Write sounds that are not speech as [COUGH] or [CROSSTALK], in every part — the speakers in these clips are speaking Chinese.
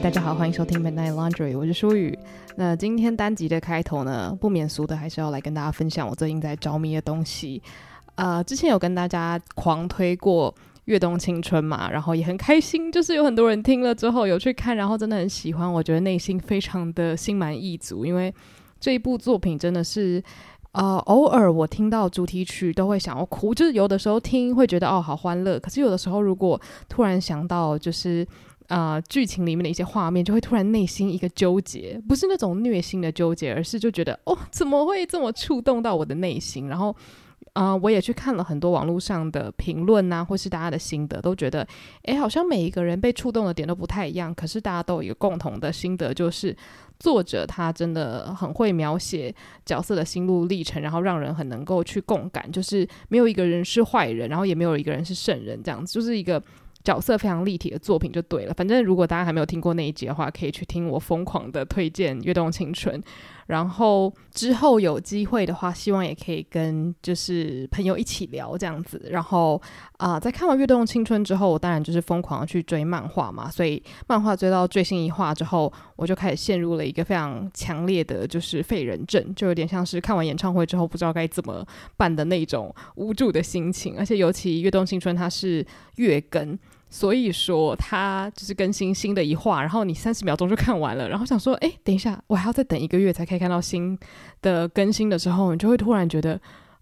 大家好，欢迎收听 Midnight Laundry，我是舒雨。那今天单集的开头呢，不免俗的还是要来跟大家分享我最近在着迷的东西。呃，之前有跟大家狂推过《越冬青春》嘛，然后也很开心，就是有很多人听了之后有去看，然后真的很喜欢，我觉得内心非常的心满意足，因为这一部作品真的是。呃，偶尔我听到主题曲都会想要哭，就是有的时候听会觉得哦好欢乐，可是有的时候如果突然想到就是呃剧情里面的一些画面，就会突然内心一个纠结，不是那种虐心的纠结，而是就觉得哦怎么会这么触动到我的内心？然后啊、我也去看了很多网络上的评论呐，或是大家的心得，都觉得诶，好像每一个人被触动的点都不太一样，可是大家都有一个共同的心得，就是。作者他真的很会描写角色的心路历程，然后让人很能够去共感。就是没有一个人是坏人，然后也没有一个人是圣人，这样子就是一个角色非常立体的作品就对了。反正如果大家还没有听过那一集的话，可以去听我疯狂的推荐《跃动青春》。然后之后有机会的话，希望也可以跟就是朋友一起聊这样子。然后啊、在看完《跃动青春》之后，我当然就是疯狂的去追漫画嘛。所以漫画追到最新一话之后，我就开始陷入了一个非常强烈的就是废人症，就有点像是看完演唱会之后不知道该怎么办的那种无助的心情。而且尤其《跃动青春》它是月更。所以说，它就是更新新的一话，然后你三十秒钟就看完了，然后想说，哎，等一下，我还要再等一个月才可以看到新的更新的时候，你就会突然觉得，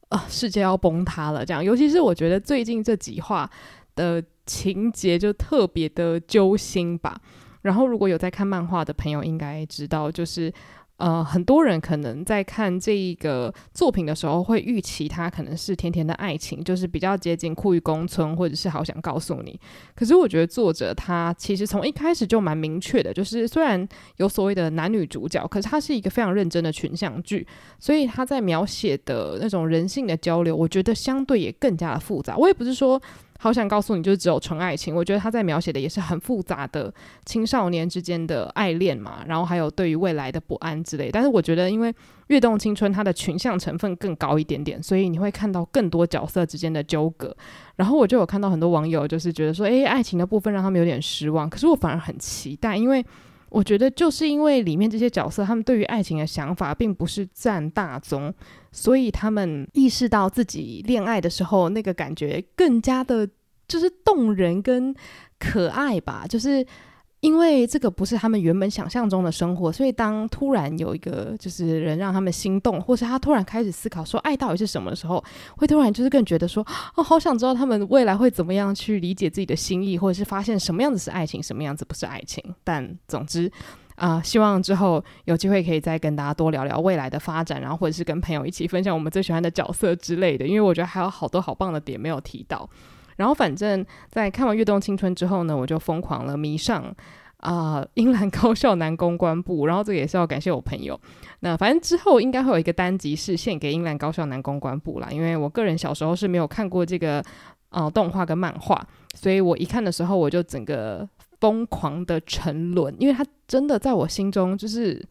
啊、世界要崩塌了。这样，尤其是我觉得最近这几话的情节就特别的揪心吧。然后，如果有在看漫画的朋友，应该知道，就是。呃，很多人可能在看这一个作品的时候，会预期它可能是甜甜的爱情，就是比较接近酷玉宫村，或者是好想告诉你。可是我觉得作者他其实从一开始就蛮明确的，就是虽然有所谓的男女主角，可是他是一个非常认真的群像剧，所以他在描写的那种人性的交流，我觉得相对也更加的复杂。我也不是说。好想告诉你，就是只有纯爱情。我觉得他在描写的也是很复杂的青少年之间的爱恋嘛，然后还有对于未来的不安之类。但是我觉得，因为《跃动青春》它的群像成分更高一点点，所以你会看到更多角色之间的纠葛。然后我就有看到很多网友就是觉得说，诶，爱情的部分让他们有点失望。可是我反而很期待，因为。我觉得就是因为里面这些角色，他们对于爱情的想法并不是占大宗，所以他们意识到自己恋爱的时候，那个感觉更加的，就是动人跟可爱吧，就是。因为这个不是他们原本想象中的生活，所以当突然有一个就是人让他们心动，或是他突然开始思考说爱到底是什么的时候，会突然就是更觉得说哦，好想知道他们未来会怎么样去理解自己的心意，或者是发现什么样子是爱情，什么样子不是爱情。但总之啊、希望之后有机会可以再跟大家多聊聊未来的发展，然后或者是跟朋友一起分享我们最喜欢的角色之类的，因为我觉得还有好多好棒的点没有提到。然后，反正在看完《跃动青春》之后呢，我就疯狂了迷上啊、呃、英兰高校男公关部。然后这个也是要感谢我朋友。那反正之后应该会有一个单集是献给英兰高校男公关部啦，因为我个人小时候是没有看过这个呃动画跟漫画，所以我一看的时候我就整个疯狂的沉沦，因为它真的在我心中就是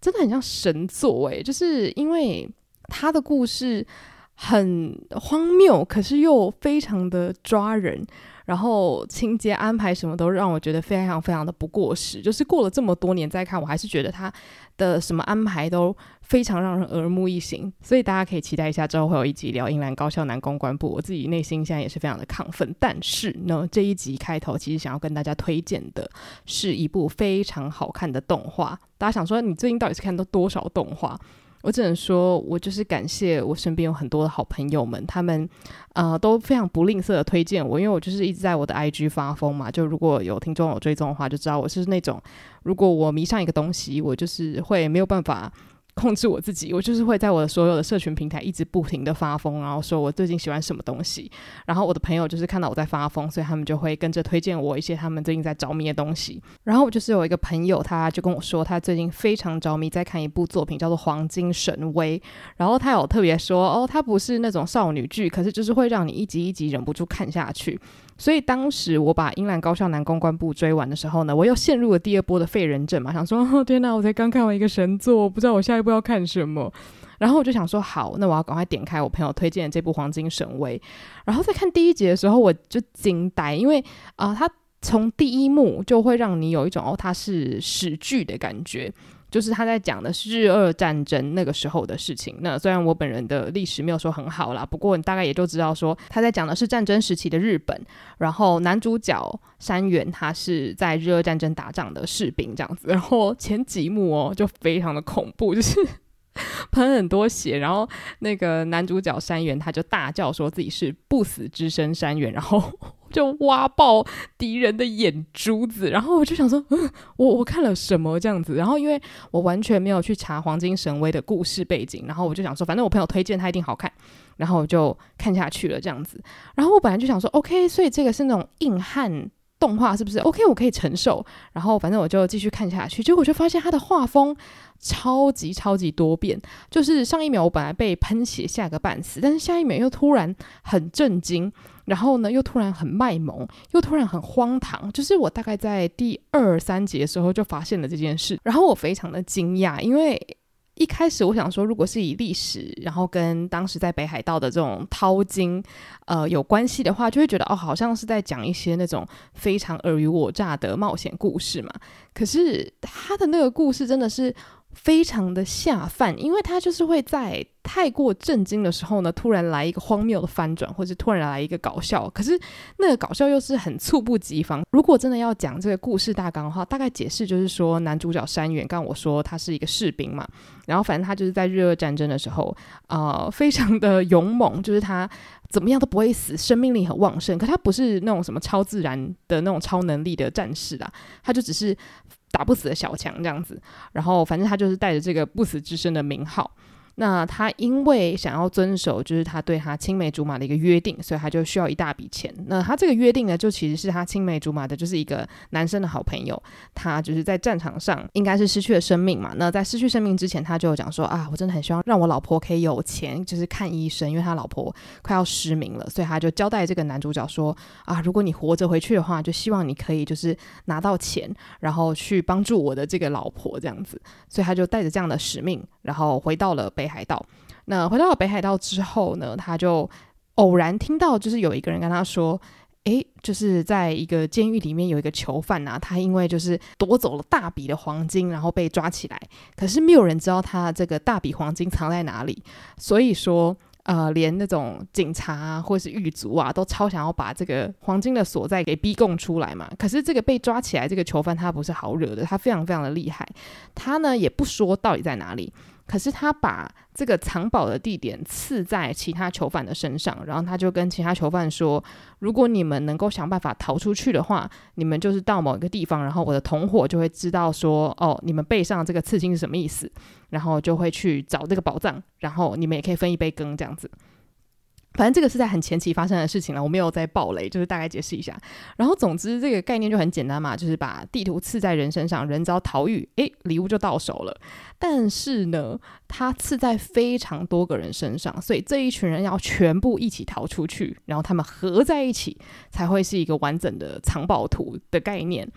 真的很像神作诶，就是因为他的故事。很荒谬，可是又非常的抓人，然后情节安排什么都让我觉得非常非常的不过时。就是过了这么多年再看，我还是觉得他的什么安排都非常让人耳目一新。所以大家可以期待一下之后会有一集聊英兰高校男公关部。我自己内心现在也是非常的亢奋。但是呢，这一集开头其实想要跟大家推荐的是一部非常好看的动画。大家想说，你最近到底是看到多少动画？我只能说，我就是感谢我身边有很多的好朋友们，他们呃都非常不吝啬的推荐我，因为我就是一直在我的 IG 发疯嘛。就如果有听众有追踪的话，就知道我是那种，如果我迷上一个东西，我就是会没有办法。控制我自己，我就是会在我的所有的社群平台一直不停的发疯，然后说我最近喜欢什么东西，然后我的朋友就是看到我在发疯，所以他们就会跟着推荐我一些他们最近在着迷的东西。然后我就是有一个朋友，他就跟我说，他最近非常着迷在看一部作品，叫做《黄金神威》，然后他有特别说，哦，他不是那种少女剧，可是就是会让你一集一集忍不住看下去。所以当时我把英兰高校男公关部追完的时候呢，我又陷入了第二波的废人症嘛，想说哦天哪，我才刚看完一个神作，我不知道我下一步要看什么。然后我就想说好，那我要赶快点开我朋友推荐的这部《黄金神威》。然后在看第一集的时候，我就惊呆，因为啊、呃，他从第一幕就会让你有一种哦，它是史剧的感觉。就是他在讲的是日俄战争那个时候的事情。那虽然我本人的历史没有说很好啦，不过你大概也就知道说他在讲的是战争时期的日本。然后男主角山原他是在日俄战争打仗的士兵这样子。然后前几幕哦就非常的恐怖，就是 [LAUGHS] 喷很多血。然后那个男主角山原他就大叫说自己是不死之身山原，然后。就挖爆敌人的眼珠子，[LAUGHS] 然后我就想说，[LAUGHS] 嗯，我我看了什么这样子？然后因为我完全没有去查黄金神威的故事背景，然后我就想说，反正我朋友推荐他一定好看，然后我就看下去了这样子。然后我本来就想说，OK，所以这个是那种硬汉动画是不是？OK，我可以承受。然后反正我就继续看下去，结果我就发现他的画风超级超级多变，就是上一秒我本来被喷血吓个半死，但是下一秒又突然很震惊。然后呢，又突然很卖萌，又突然很荒唐。就是我大概在第二三集的时候就发现了这件事，然后我非常的惊讶，因为一开始我想说，如果是以历史，然后跟当时在北海道的这种淘金，呃，有关系的话，就会觉得哦，好像是在讲一些那种非常尔虞我诈的冒险故事嘛。可是他的那个故事真的是。非常的下饭，因为他就是会在太过震惊的时候呢，突然来一个荒谬的翻转，或者突然来一个搞笑。可是那个搞笑又是很猝不及防。如果真的要讲这个故事大纲的话，大概解释就是说，男主角山原，刚我说他是一个士兵嘛，然后反正他就是在日俄战争的时候，呃，非常的勇猛，就是他怎么样都不会死，生命力很旺盛。可他不是那种什么超自然的那种超能力的战士啦，他就只是。打不死的小强这样子，然后反正他就是带着这个不死之身的名号。那他因为想要遵守，就是他对他青梅竹马的一个约定，所以他就需要一大笔钱。那他这个约定呢，就其实是他青梅竹马的，就是一个男生的好朋友。他就是在战场上应该是失去了生命嘛。那在失去生命之前，他就讲说啊，我真的很希望让我老婆可以有钱，就是看医生，因为他老婆快要失明了。所以他就交代这个男主角说啊，如果你活着回去的话，就希望你可以就是拿到钱，然后去帮助我的这个老婆这样子。所以他就带着这样的使命，然后回到了。北北海道，那回到北海道之后呢，他就偶然听到，就是有一个人跟他说：“诶，就是在一个监狱里面有一个囚犯啊，他因为就是夺走了大笔的黄金，然后被抓起来，可是没有人知道他这个大笔黄金藏在哪里，所以说，呃，连那种警察啊，或是狱卒啊，都超想要把这个黄金的所在给逼供出来嘛。可是这个被抓起来这个囚犯他不是好惹的，他非常非常的厉害，他呢也不说到底在哪里。”可是他把这个藏宝的地点刺在其他囚犯的身上，然后他就跟其他囚犯说：“如果你们能够想办法逃出去的话，你们就是到某一个地方，然后我的同伙就会知道说，哦，你们背上这个刺青是什么意思，然后就会去找这个宝藏，然后你们也可以分一杯羹这样子。”反正这个是在很前期发生的事情了，我没有在爆雷，就是大概解释一下。然后总之这个概念就很简单嘛，就是把地图刺在人身上，人遭逃狱，诶，礼物就到手了。但是呢，它刺在非常多个人身上，所以这一群人要全部一起逃出去，然后他们合在一起才会是一个完整的藏宝图的概念。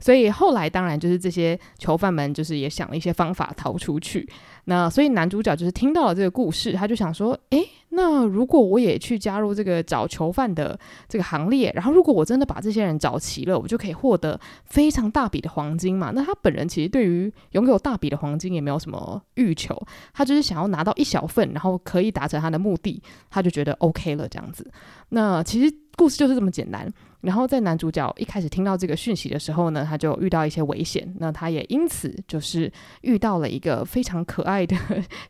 所以后来当然就是这些囚犯们就是也想了一些方法逃出去。那所以男主角就是听到了这个故事，他就想说：诶，那如果我也去加入这个找囚犯的这个行列，然后如果我真的把这些人找齐了，我就可以获得非常大笔的黄金嘛。那他本人其实对于拥有大笔的黄金也没有什么欲求，他就是想要拿到一小份，然后可以达成他的目的，他就觉得 OK 了这样子。那其实故事就是这么简单。然后在男主角一开始听到这个讯息的时候呢，他就遇到一些危险，那他也因此就是遇到了一个非常可爱的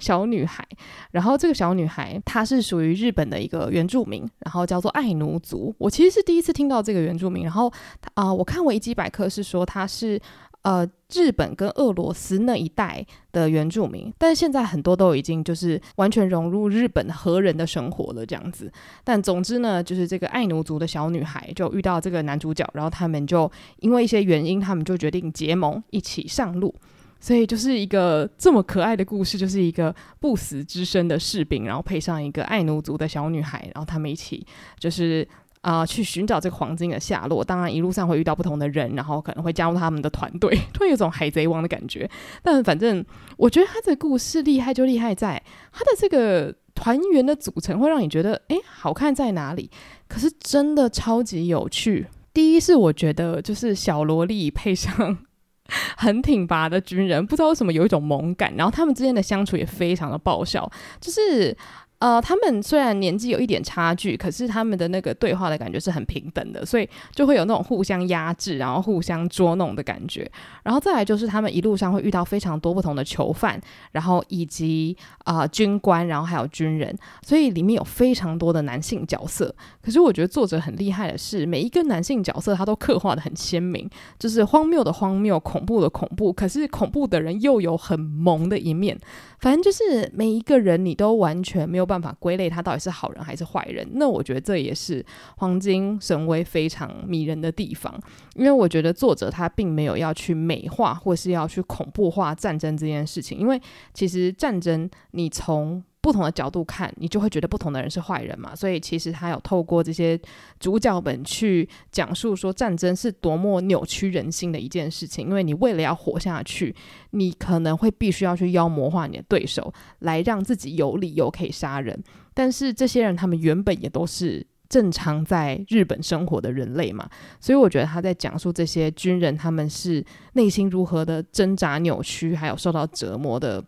小女孩。然后这个小女孩她是属于日本的一个原住民，然后叫做爱奴族。我其实是第一次听到这个原住民，然后啊、我看维基百科是说她是。呃，日本跟俄罗斯那一带的原住民，但是现在很多都已经就是完全融入日本和人的生活了这样子。但总之呢，就是这个爱奴族的小女孩就遇到这个男主角，然后他们就因为一些原因，他们就决定结盟，一起上路。所以就是一个这么可爱的故事，就是一个不死之身的士兵，然后配上一个爱奴族的小女孩，然后他们一起就是。啊、去寻找这个黄金的下落。当然，一路上会遇到不同的人，然后可能会加入他们的团队，[LAUGHS] 突然有种海贼王的感觉。但反正我觉得他这个故事厉害，就厉害在他的这个团员的组成会让你觉得，诶，好看在哪里？可是真的超级有趣。第一是我觉得就是小萝莉配上 [LAUGHS] 很挺拔的军人，不知道为什么有一种萌感，然后他们之间的相处也非常的爆笑，就是。呃，他们虽然年纪有一点差距，可是他们的那个对话的感觉是很平等的，所以就会有那种互相压制，然后互相捉弄的感觉。然后再来就是他们一路上会遇到非常多不同的囚犯，然后以及啊、军官，然后还有军人，所以里面有非常多的男性角色。可是我觉得作者很厉害的是，每一个男性角色他都刻画得很鲜明，就是荒谬的荒谬，恐怖的恐怖，可是恐怖的人又有很萌的一面。反正就是每一个人，你都完全没有办法归类他到底是好人还是坏人。那我觉得这也是黄金神威非常迷人的地方，因为我觉得作者他并没有要去美化或是要去恐怖化战争这件事情，因为其实战争你从不同的角度看，你就会觉得不同的人是坏人嘛。所以其实他有透过这些主角们去讲述说战争是多么扭曲人心的一件事情。因为你为了要活下去，你可能会必须要去妖魔化你的对手，来让自己有理由可以杀人。但是这些人他们原本也都是正常在日本生活的人类嘛。所以我觉得他在讲述这些军人他们是内心如何的挣扎扭曲，还有受到折磨的。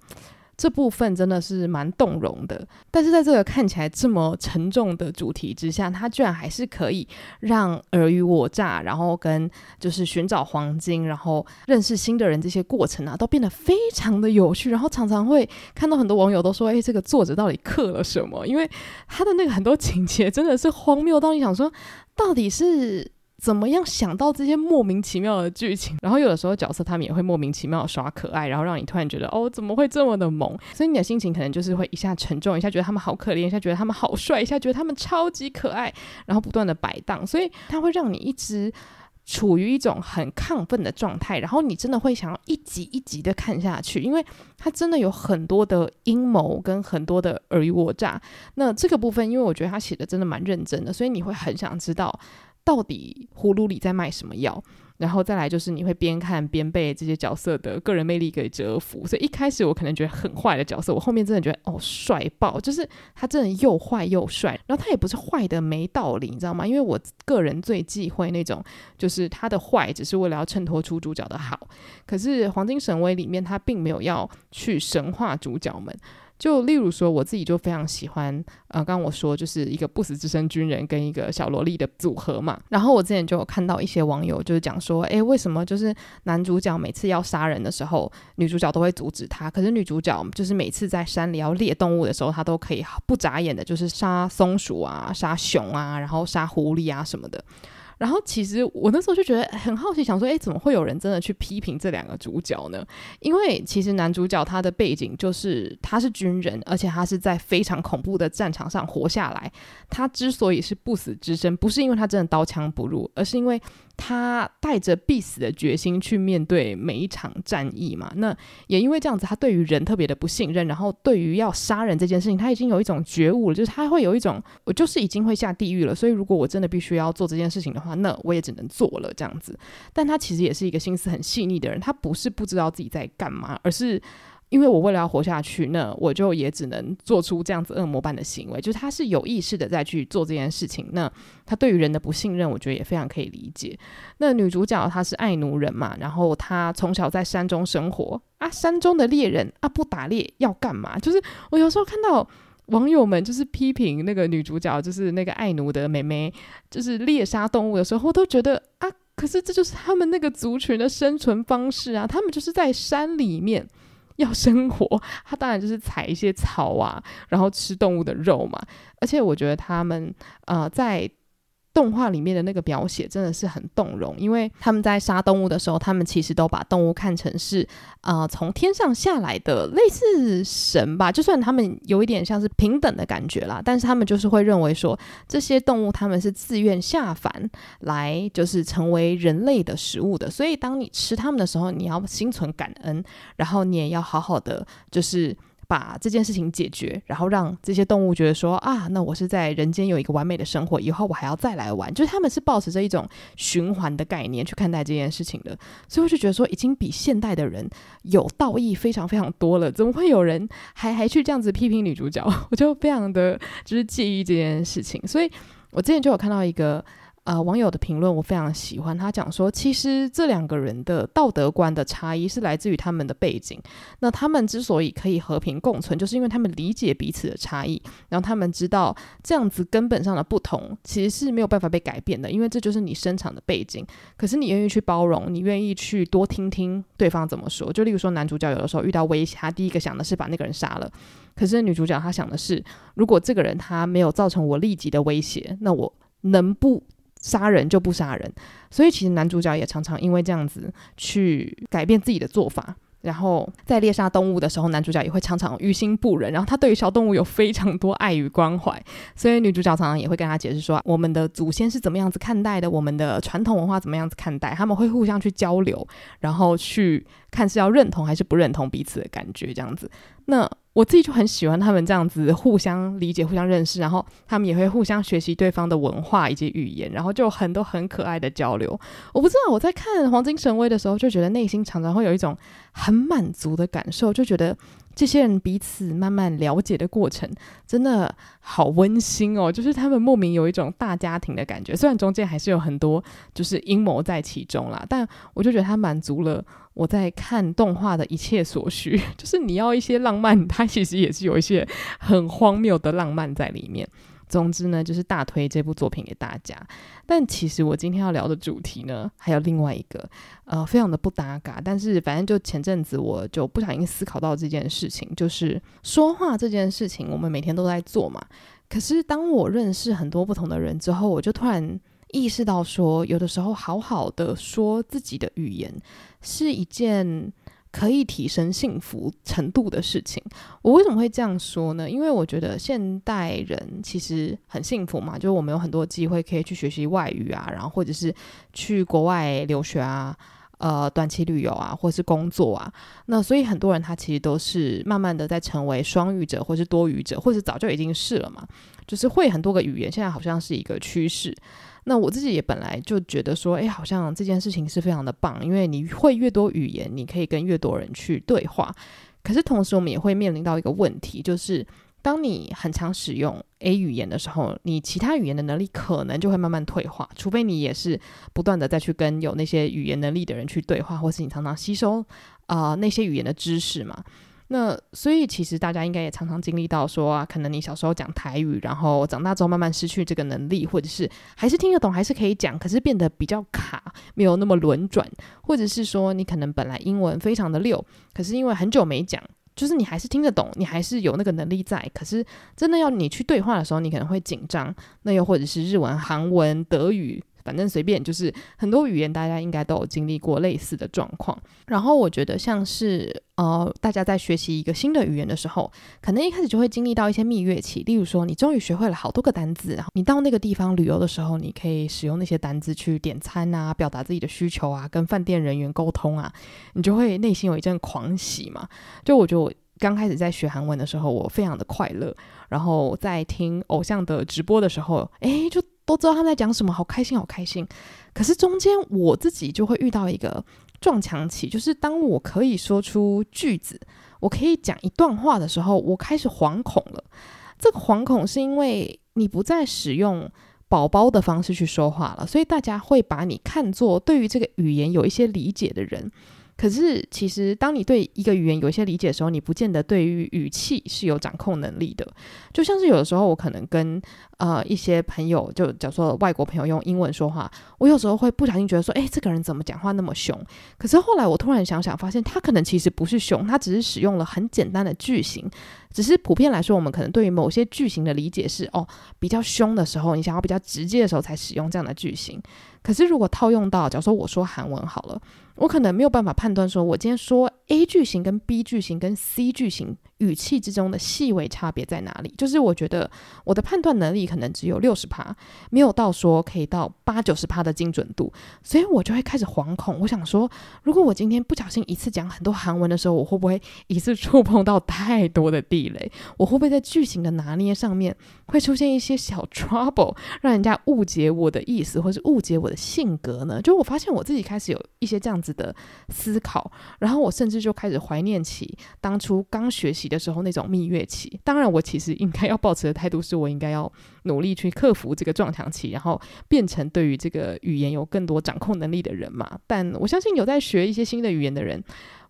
这部分真的是蛮动容的，但是在这个看起来这么沉重的主题之下，他居然还是可以让尔虞我诈，然后跟就是寻找黄金，然后认识新的人这些过程啊，都变得非常的有趣。然后常常会看到很多网友都说：“诶，这个作者到底刻了什么？”因为他的那个很多情节真的是荒谬到你想说，[LAUGHS] 到底是。怎么样想到这些莫名其妙的剧情？然后有的时候角色他们也会莫名其妙的耍可爱，然后让你突然觉得哦，怎么会这么的萌？所以你的心情可能就是会一下沉重，一下觉得他们好可怜，一下觉得他们好帅，一下觉得他们超级可爱，然后不断的摆荡，所以它会让你一直处于一种很亢奋的状态，然后你真的会想要一集一集的看下去，因为它真的有很多的阴谋跟很多的尔虞我诈。那这个部分，因为我觉得他写的真的蛮认真的，所以你会很想知道。到底葫芦里在卖什么药？然后再来就是你会边看边被这些角色的个人魅力给折服。所以一开始我可能觉得很坏的角色，我后面真的觉得哦，帅爆，就是他真的又坏又帅。然后他也不是坏的没道理，你知道吗？因为我个人最忌讳那种，就是他的坏只是为了要衬托出主角的好。可是《黄金神威》里面他并没有要去神化主角们。就例如说，我自己就非常喜欢，呃，刚刚我说就是一个不死之身军人跟一个小萝莉的组合嘛。然后我之前就有看到一些网友就是讲说，诶，为什么就是男主角每次要杀人的时候，女主角都会阻止他？可是女主角就是每次在山里要猎动物的时候，她都可以不眨眼的，就是杀松鼠啊、杀熊啊，然后杀狐狸啊什么的。然后其实我那时候就觉得很好奇，想说，诶，怎么会有人真的去批评这两个主角呢？因为其实男主角他的背景就是他是军人，而且他是在非常恐怖的战场上活下来。他之所以是不死之身，不是因为他真的刀枪不入，而是因为。他带着必死的决心去面对每一场战役嘛，那也因为这样子，他对于人特别的不信任，然后对于要杀人这件事情，他已经有一种觉悟了，就是他会有一种，我就是已经会下地狱了，所以如果我真的必须要做这件事情的话，那我也只能做了这样子。但他其实也是一个心思很细腻的人，他不是不知道自己在干嘛，而是。因为我为了要活下去，那我就也只能做出这样子恶魔般的行为。就是他是有意识的在去做这件事情。那他对于人的不信任，我觉得也非常可以理解。那女主角她是爱奴人嘛，然后她从小在山中生活啊，山中的猎人啊，不打猎要干嘛？就是我有时候看到网友们就是批评那个女主角，就是那个爱奴的妹妹，就是猎杀动物的时候，都觉得啊，可是这就是他们那个族群的生存方式啊，他们就是在山里面。[LAUGHS] 要生活，他当然就是采一些草啊，然后吃动物的肉嘛。而且我觉得他们呃在。动画里面的那个描写真的是很动容，因为他们在杀动物的时候，他们其实都把动物看成是啊、呃、从天上下来的类似神吧，就算他们有一点像是平等的感觉啦，但是他们就是会认为说这些动物他们是自愿下凡来就是成为人类的食物的，所以当你吃他们的时候，你要心存感恩，然后你也要好好的就是。把这件事情解决，然后让这些动物觉得说啊，那我是在人间有一个完美的生活，以后我还要再来玩。就是他们是抱持着一种循环的概念去看待这件事情的，所以我就觉得说，已经比现代的人有道义非常非常多了。怎么会有人还还去这样子批评女主角？我就非常的就是介意这件事情。所以我之前就有看到一个呃网友的评论，我非常喜欢。他讲说，其实这两个人的道德观的差异是来自于他们的背景。那他们之所以可以和平共存，就是因为他们理解彼此的差异，然后他们知道这样子根本上的不同其实是没有办法被改变的，因为这就是你生长的背景。可是你愿意去包容，你愿意去多听听对方怎么说。就例如说，男主角有的时候遇到威胁，他第一个想的是把那个人杀了。可是女主角她想的是，如果这个人他没有造成我立即的威胁，那我能不杀人就不杀人。所以其实男主角也常常因为这样子去改变自己的做法。然后在猎杀动物的时候，男主角也会常常于心不忍。然后他对于小动物有非常多爱与关怀，所以女主角常常也会跟他解释说，我们的祖先是怎么样子看待的，我们的传统文化怎么样子看待。他们会互相去交流，然后去看是要认同还是不认同彼此的感觉，这样子。那我自己就很喜欢他们这样子互相理解、互相认识，然后他们也会互相学习对方的文化以及语言，然后就很多很可爱的交流。我不知道我在看《黄金神威》的时候，就觉得内心常常会有一种很满足的感受，就觉得这些人彼此慢慢了解的过程真的好温馨哦，就是他们莫名有一种大家庭的感觉。虽然中间还是有很多就是阴谋在其中啦，但我就觉得他满足了。我在看动画的一切所需，[LAUGHS] 就是你要一些浪漫，它其实也是有一些很荒谬的浪漫在里面。总之呢，就是大推这部作品给大家。但其实我今天要聊的主题呢，还有另外一个，呃，非常的不搭嘎。但是反正就前阵子我就不小心思考到这件事情，就是说话这件事情，我们每天都在做嘛。可是当我认识很多不同的人之后，我就突然。意识到说，有的时候好好的说自己的语言是一件可以提升幸福程度的事情。我为什么会这样说呢？因为我觉得现代人其实很幸福嘛，就是我们有很多机会可以去学习外语啊，然后或者是去国外留学啊，呃，短期旅游啊，或是工作啊。那所以很多人他其实都是慢慢的在成为双语者，或是多语者，或是早就已经是了嘛，就是会很多个语言，现在好像是一个趋势。那我自己也本来就觉得说，诶，好像这件事情是非常的棒，因为你会越多语言，你可以跟越多人去对话。可是同时，我们也会面临到一个问题，就是当你很常使用 A 语言的时候，你其他语言的能力可能就会慢慢退化，除非你也是不断的再去跟有那些语言能力的人去对话，或是你常常吸收啊、那些语言的知识嘛。那所以其实大家应该也常常经历到说啊，可能你小时候讲台语，然后长大之后慢慢失去这个能力，或者是还是听得懂，还是可以讲，可是变得比较卡，没有那么轮转，或者是说你可能本来英文非常的溜，可是因为很久没讲，就是你还是听得懂，你还是有那个能力在，可是真的要你去对话的时候，你可能会紧张。那又或者是日文、韩文、德语。反正随便，就是很多语言，大家应该都有经历过类似的状况。然后我觉得，像是呃，大家在学习一个新的语言的时候，可能一开始就会经历到一些蜜月期。例如说，你终于学会了好多个单字，然后你到那个地方旅游的时候，你可以使用那些单字去点餐啊，表达自己的需求啊，跟饭店人员沟通啊，你就会内心有一阵狂喜嘛。就我觉得我刚开始在学韩文的时候，我非常的快乐。然后在听偶像的直播的时候，诶，就。都知道他们在讲什么，好开心，好开心。可是中间我自己就会遇到一个撞墙期，就是当我可以说出句子，我可以讲一段话的时候，我开始惶恐了。这个惶恐是因为你不再使用宝宝的方式去说话了，所以大家会把你看作对于这个语言有一些理解的人。可是，其实当你对一个语言有一些理解的时候，你不见得对于语气是有掌控能力的。就像是有的时候，我可能跟呃一些朋友，就假如说外国朋友用英文说话，我有时候会不小心觉得说，诶，这个人怎么讲话那么凶？可是后来我突然想想，发现他可能其实不是凶，他只是使用了很简单的句型。只是普遍来说，我们可能对于某些句型的理解是，哦，比较凶的时候，你想要比较直接的时候才使用这样的句型。可是如果套用到，假如说我说韩文好了。我可能没有办法判断，说我今天说 A 句型跟 B 句型跟 C 句型语气之中的细微差别在哪里？就是我觉得我的判断能力可能只有六十趴，没有到说可以到八九十趴的精准度，所以我就会开始惶恐。我想说，如果我今天不小心一次讲很多韩文的时候，我会不会一次触碰到太多的地雷？我会不会在句型的拿捏上面会出现一些小 trouble，让人家误解我的意思，或是误解我的性格呢？就我发现我自己开始有一些这样子的思考，然后我甚至。至就开始怀念起当初刚学习的时候那种蜜月期。当然，我其实应该要保持的态度是我应该要努力去克服这个撞墙期，然后变成对于这个语言有更多掌控能力的人嘛。但我相信有在学一些新的语言的人，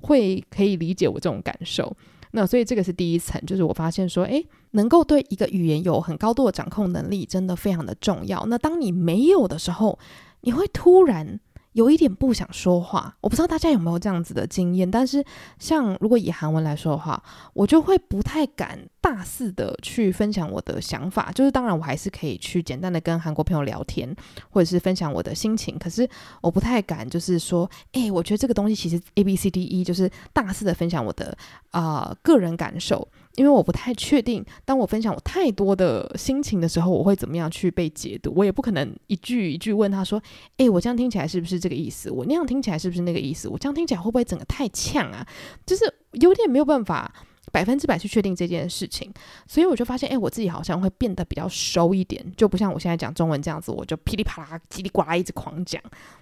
会可以理解我这种感受。那所以这个是第一层，就是我发现说，诶，能够对一个语言有很高度的掌控能力，真的非常的重要。那当你没有的时候，你会突然。有一点不想说话，我不知道大家有没有这样子的经验。但是，像如果以韩文来说的话，我就会不太敢大肆的去分享我的想法。就是当然，我还是可以去简单的跟韩国朋友聊天，或者是分享我的心情。可是，我不太敢，就是说，诶，我觉得这个东西其实 A B C D E，就是大肆的分享我的啊、个人感受。因为我不太确定，当我分享我太多的心情的时候，我会怎么样去被解读？我也不可能一句一句问他说：“诶，我这样听起来是不是这个意思？我那样听起来是不是那个意思？我这样听起来会不会整个太呛啊？”就是有点没有办法百分之百去确定这件事情，所以我就发现，诶，我自己好像会变得比较收一点，就不像我现在讲中文这样子，我就噼里啪啦、叽里呱啦一直狂讲，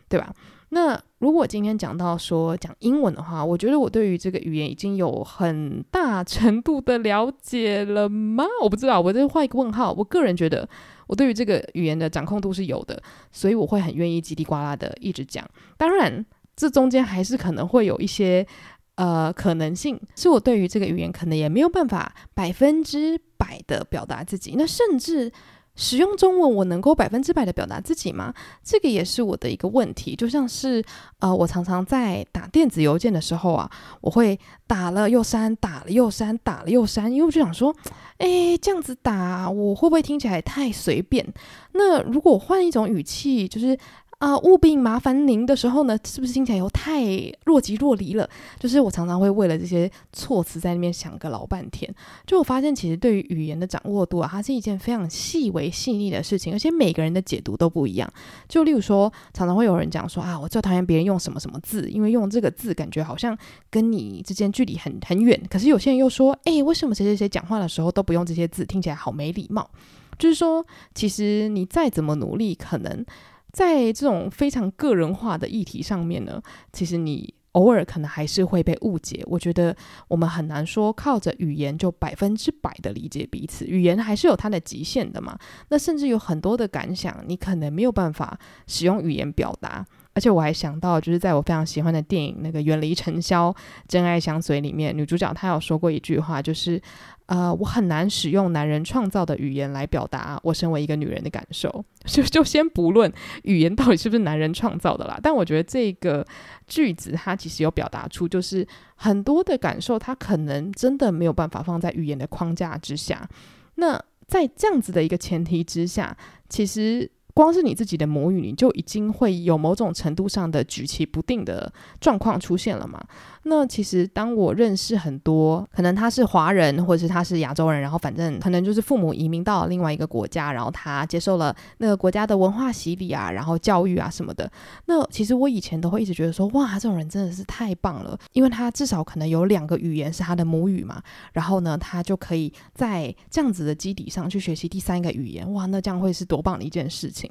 对吧？那如果今天讲到说讲英文的话，我觉得我对于这个语言已经有很大程度的了解了吗？我不知道，我再画一个问号。我个人觉得我对于这个语言的掌控度是有的，所以我会很愿意叽里呱啦的一直讲。当然，这中间还是可能会有一些呃可能性，是我对于这个语言可能也没有办法百分之百的表达自己，那甚至。使用中文，我能够百分之百的表达自己吗？这个也是我的一个问题。就像是，呃，我常常在打电子邮件的时候啊，我会打了又删，打了又删，打了又删，因为我就想说，诶，这样子打，我会不会听起来太随便？那如果换一种语气，就是。啊，务必麻烦您的时候呢，是不是听起来又太若即若离了？就是我常常会为了这些措辞在那边想个老半天。就我发现，其实对于语言的掌握度啊，它是一件非常细微细腻的事情，而且每个人的解读都不一样。就例如说，常常会有人讲说啊，我最讨厌别人用什么什么字，因为用这个字感觉好像跟你之间距离很很远。可是有些人又说，哎，为什么谁谁谁讲话的时候都不用这些字，听起来好没礼貌？就是说，其实你再怎么努力，可能。在这种非常个人化的议题上面呢，其实你偶尔可能还是会被误解。我觉得我们很难说靠着语言就百分之百的理解彼此，语言还是有它的极限的嘛。那甚至有很多的感想，你可能没有办法使用语言表达。而且我还想到，就是在我非常喜欢的电影《那个远离尘嚣真爱相随》里面，女主角她有说过一句话，就是呃，我很难使用男人创造的语言来表达我身为一个女人的感受。[LAUGHS] 就就先不论语言到底是不是男人创造的啦，但我觉得这个句子它其实有表达出，就是很多的感受，它可能真的没有办法放在语言的框架之下。那在这样子的一个前提之下，其实。光是你自己的母语，你就已经会有某种程度上的举棋不定的状况出现了嘛？那其实当我认识很多，可能他是华人，或者是他是亚洲人，然后反正可能就是父母移民到另外一个国家，然后他接受了那个国家的文化洗礼啊，然后教育啊什么的。那其实我以前都会一直觉得说，哇，这种人真的是太棒了，因为他至少可能有两个语言是他的母语嘛，然后呢，他就可以在这样子的基底上去学习第三个语言，哇，那这样会是多棒的一件事情。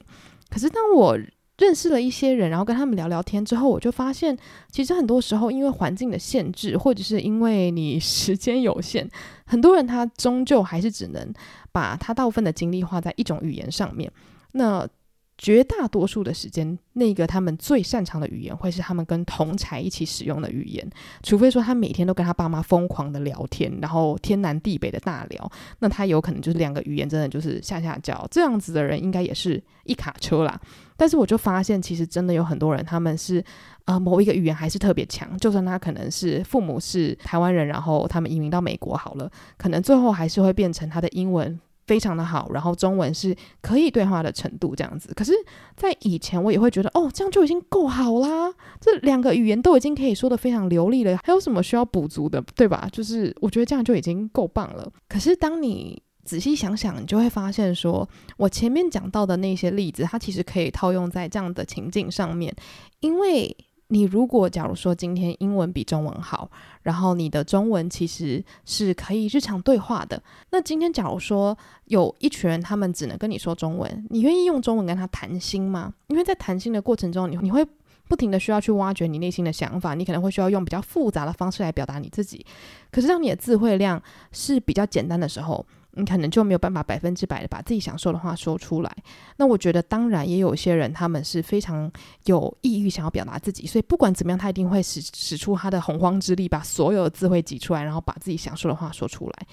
可是当我认识了一些人，然后跟他们聊聊天之后，我就发现，其实很多时候因为环境的限制，或者是因为你 [LAUGHS] 时间有限，很多人他终究还是只能把他大部分的精力花在一种语言上面。那绝大多数的时间，那个他们最擅长的语言会是他们跟同才一起使用的语言，除非说他每天都跟他爸妈疯狂的聊天，然后天南地北的大聊，那他有可能就是两个语言真的就是下下叫，这样子的人应该也是一卡车啦。但是我就发现，其实真的有很多人，他们是呃某一个语言还是特别强，就算他可能是父母是台湾人，然后他们移民到美国好了，可能最后还是会变成他的英文。非常的好，然后中文是可以对话的程度这样子。可是，在以前我也会觉得，哦，这样就已经够好啦，这两个语言都已经可以说得非常流利了，还有什么需要补足的，对吧？就是我觉得这样就已经够棒了。可是，当你仔细想想，你就会发现，说我前面讲到的那些例子，它其实可以套用在这样的情境上面，因为。你如果假如说今天英文比中文好，然后你的中文其实是可以日常对话的，那今天假如说有一群人他们只能跟你说中文，你愿意用中文跟他谈心吗？因为在谈心的过程中，你你会不停的需要去挖掘你内心的想法，你可能会需要用比较复杂的方式来表达你自己。可是当你的词汇量是比较简单的时候，你可能就没有办法百分之百的把自己想说的话说出来。那我觉得，当然也有些人他们是非常有意欲想要表达自己，所以不管怎么样，他一定会使使出他的洪荒之力，把所有的智慧挤出来，然后把自己想说的话说出来。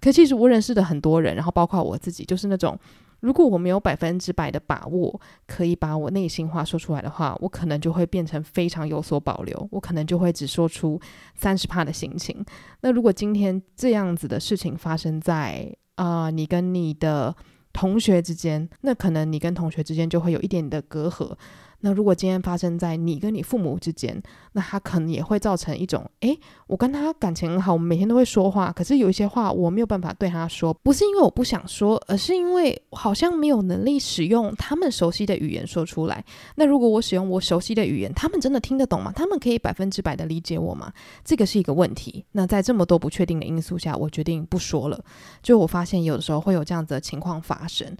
可其实我认识的很多人，然后包括我自己，就是那种。如果我没有百分之百的把握，可以把我内心话说出来的话，我可能就会变成非常有所保留，我可能就会只说出三十趴的心情。那如果今天这样子的事情发生在啊、你跟你的同学之间，那可能你跟同学之间就会有一点的隔阂。那如果今天发生在你跟你父母之间，那他可能也会造成一种，诶，我跟他感情很好，我们每天都会说话，可是有一些话我没有办法对他说，不是因为我不想说，而是因为好像没有能力使用他们熟悉的语言说出来。那如果我使用我熟悉的语言，他们真的听得懂吗？他们可以百分之百的理解我吗？这个是一个问题。那在这么多不确定的因素下，我决定不说了。就我发现有的时候会有这样子的情况发生。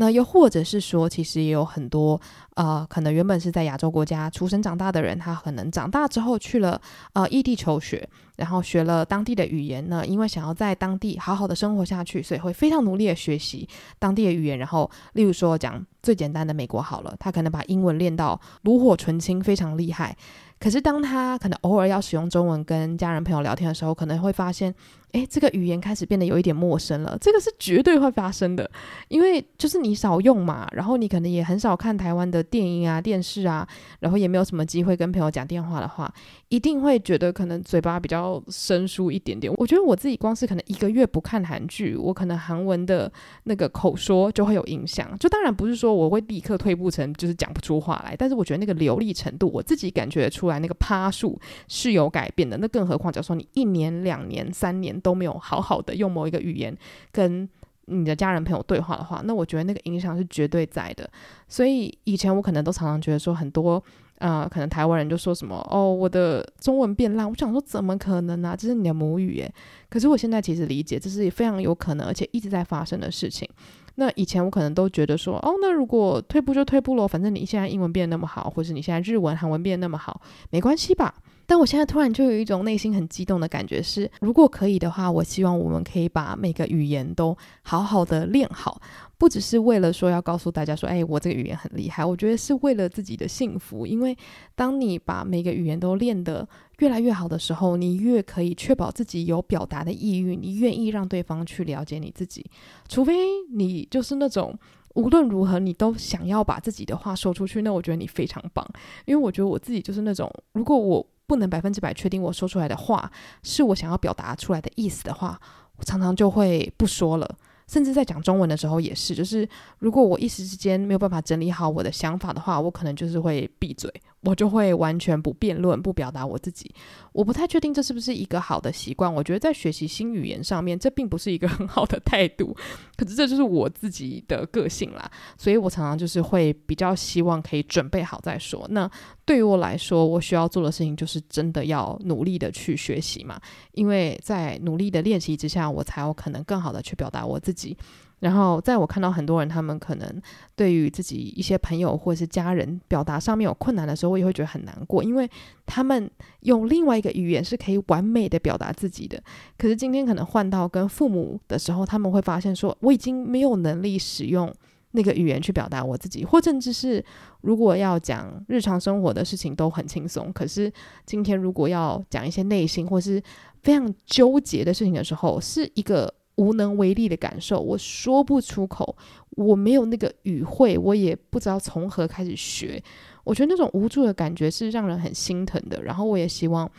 那又或者是说，其实也有很多呃，可能原本是在亚洲国家出生长大的人，他可能长大之后去了呃异地求学，然后学了当地的语言呢，因为想要在当地好好的生活下去，所以会非常努力的学习当地的语言。然后，例如说讲最简单的美国好了，他可能把英文练到炉火纯青，非常厉害。可是当他可能偶尔要使用中文跟家人朋友聊天的时候，可能会发现。诶，这个语言开始变得有一点陌生了，这个是绝对会发生的，因为就是你少用嘛，然后你可能也很少看台湾的电影啊、电视啊，然后也没有什么机会跟朋友讲电话的话，一定会觉得可能嘴巴比较生疏一点点。我觉得我自己光是可能一个月不看韩剧，我可能韩文的那个口说就会有影响。就当然不是说我会立刻退步成就是讲不出话来，但是我觉得那个流利程度，我自己感觉出来，那个趴数是有改变的。那更何况，假如说你一年、两年、三年。都没有好好的用某一个语言跟你的家人朋友对话的话，那我觉得那个影响是绝对在的。所以以前我可能都常常觉得说，很多呃，可能台湾人就说什么哦，我的中文变烂。我想说，怎么可能呢？这是你的母语耶。可是我现在其实理解，这是非常有可能，而且一直在发生的事情。那以前我可能都觉得说，哦，那如果退步就退步咯，反正你现在英文变得那么好，或是你现在日文、韩文变得那么好，没关系吧？但我现在突然就有一种内心很激动的感觉是，如果可以的话，我希望我们可以把每个语言都好好的练好，不只是为了说要告诉大家说，哎，我这个语言很厉害。我觉得是为了自己的幸福，因为当你把每个语言都练得越来越好的时候，你越可以确保自己有表达的意愿，你愿意让对方去了解你自己。除非你就是那种无论如何你都想要把自己的话说出去，那我觉得你非常棒，因为我觉得我自己就是那种，如果我不能百分之百确定我说出来的话是我想要表达出来的意思的话，我常常就会不说了。甚至在讲中文的时候也是，就是如果我一时之间没有办法整理好我的想法的话，我可能就是会闭嘴。我就会完全不辩论，不表达我自己。我不太确定这是不是一个好的习惯。我觉得在学习新语言上面，这并不是一个 [LAUGHS] 很好的态度。可是这就是我自己的个性啦，所以我常常就是会比较希望可以准备好再说。那对于我来说，我需要做的事情就是真的要努力的去学习嘛，因为在努力的练习之下，我才有可能更好的去表达我自己。然后，在我看到很多人，他们可能对于自己一些朋友或者是家人表达上面有困难的时候，我也会觉得很难过，因为他们用另外一个语言是可以完美的表达自己的。可是今天可能换到跟父母的时候，他们会发现说，我已经没有能力使用那个语言去表达我自己，或甚至是如果要讲日常生活的事情都很轻松，可是今天如果要讲一些内心或是非常纠结的事情的时候，是一个。无能为力的感受，我说不出口，我没有那个语汇，我也不知道从何开始学。我觉得那种无助的感觉是让人很心疼的。然后我也希望，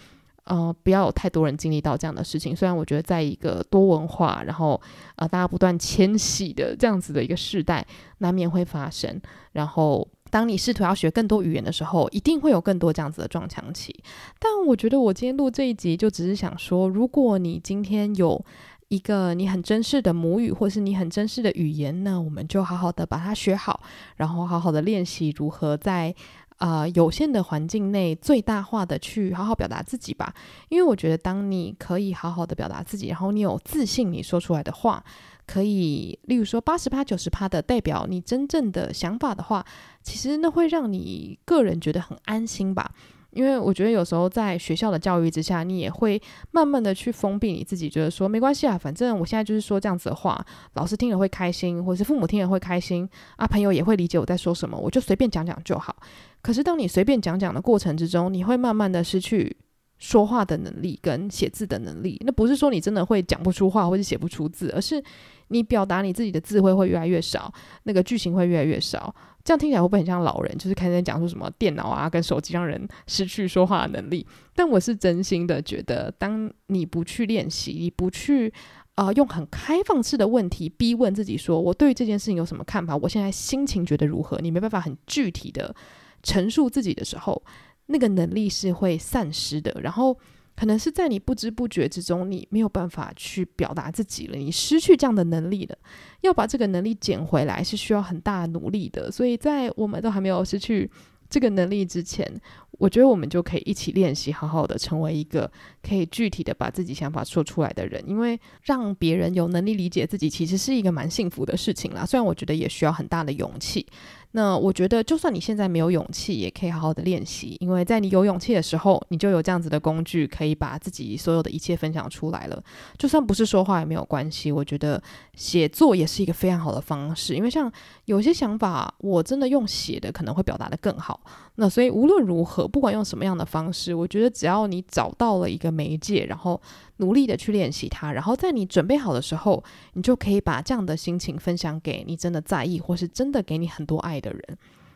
呃，不要有太多人经历到这样的事情。虽然我觉得在一个多文化，然后呃大家不断迁徙的这样子的一个时代，难免会发生。然后当你试图要学更多语言的时候，一定会有更多这样子的撞墙期。但我觉得我今天录这一集，就只是想说，如果你今天有一个你很珍视的母语，或是你很珍视的语言呢，那我们就好好的把它学好，然后好好的练习如何在啊、呃、有限的环境内最大化的去好好表达自己吧。因为我觉得，当你可以好好的表达自己，然后你有自信，你说出来的话可以，例如说八十趴、九十趴的代表你真正的想法的话，其实那会让你个人觉得很安心吧。因为我觉得有时候在学校的教育之下，你也会慢慢的去封闭你自己，觉得说没关系啊，反正我现在就是说这样子的话，老师听了会开心，或者是父母听了会开心啊，朋友也会理解我在说什么，我就随便讲讲就好。可是当你随便讲讲的过程之中，你会慢慢的失去说话的能力跟写字的能力。那不是说你真的会讲不出话或者写不出字，而是你表达你自己的智慧会越来越少，那个句型会越来越少。这样听起来会不会很像老人？就是开始讲说什么电脑啊跟手机让人失去说话的能力。但我是真心的觉得，当你不去练习，你不去啊、用很开放式的问题逼问自己说，我对于这件事情有什么看法？我现在心情觉得如何？你没办法很具体的 [COUGHS] 陈述自己的时候，那个能力是会散失的。然后。可能是在你不知不觉之中，你没有办法去表达自己了，你失去这样的能力了。要把这个能力捡回来，是需要很大的努力的。所以在我们都还没有失去这个能力之前，我觉得我们就可以一起练习，好好的成为一个可以具体的把自己想法说出来的人。因为让别人有能力理解自己，其实是一个蛮幸福的事情啦。虽然我觉得也需要很大的勇气。那我觉得，就算你现在没有勇气，也可以好好的练习，因为在你有勇气的时候，你就有这样子的工具，可以把自己所有的一切分享出来了。就算不是说话也没有关系，我觉得写作也是一个非常好的方式，因为像有些想法，我真的用写的可能会表达得更好。那所以无论如何，不管用什么样的方式，我觉得只要你找到了一个媒介，然后努力的去练习它，然后在你准备好的时候，你就可以把这样的心情分享给你真的在意或是真的给你很多爱的人。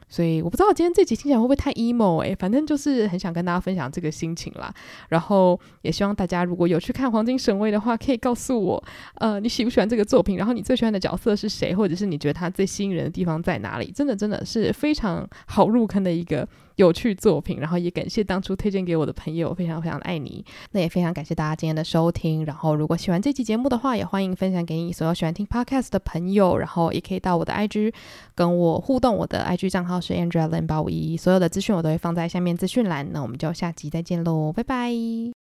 所以我不知道今天这集听起来会不会太 emo 哎、反正就是很想跟大家分享这个心情啦。然后也希望大家如果有去看《黄金神威》的话，可以告诉我，呃，你喜不喜欢这个作品？然后你最喜欢的角色是谁？或者是你觉得他最吸引人的地方在哪里？真的真的是非常好入坑的一个。有趣作品，然后也感谢当初推荐给我的朋友，非常非常的爱你。那也非常感谢大家今天的收听。然后如果喜欢这期节目的话，也欢迎分享给你所有喜欢听 podcast 的朋友。然后也可以到我的 IG 跟我互动，我的 IG 账号是 Andrea Lin 八五一，所有的资讯我都会放在下面资讯栏。那我们就下集再见喽，拜拜。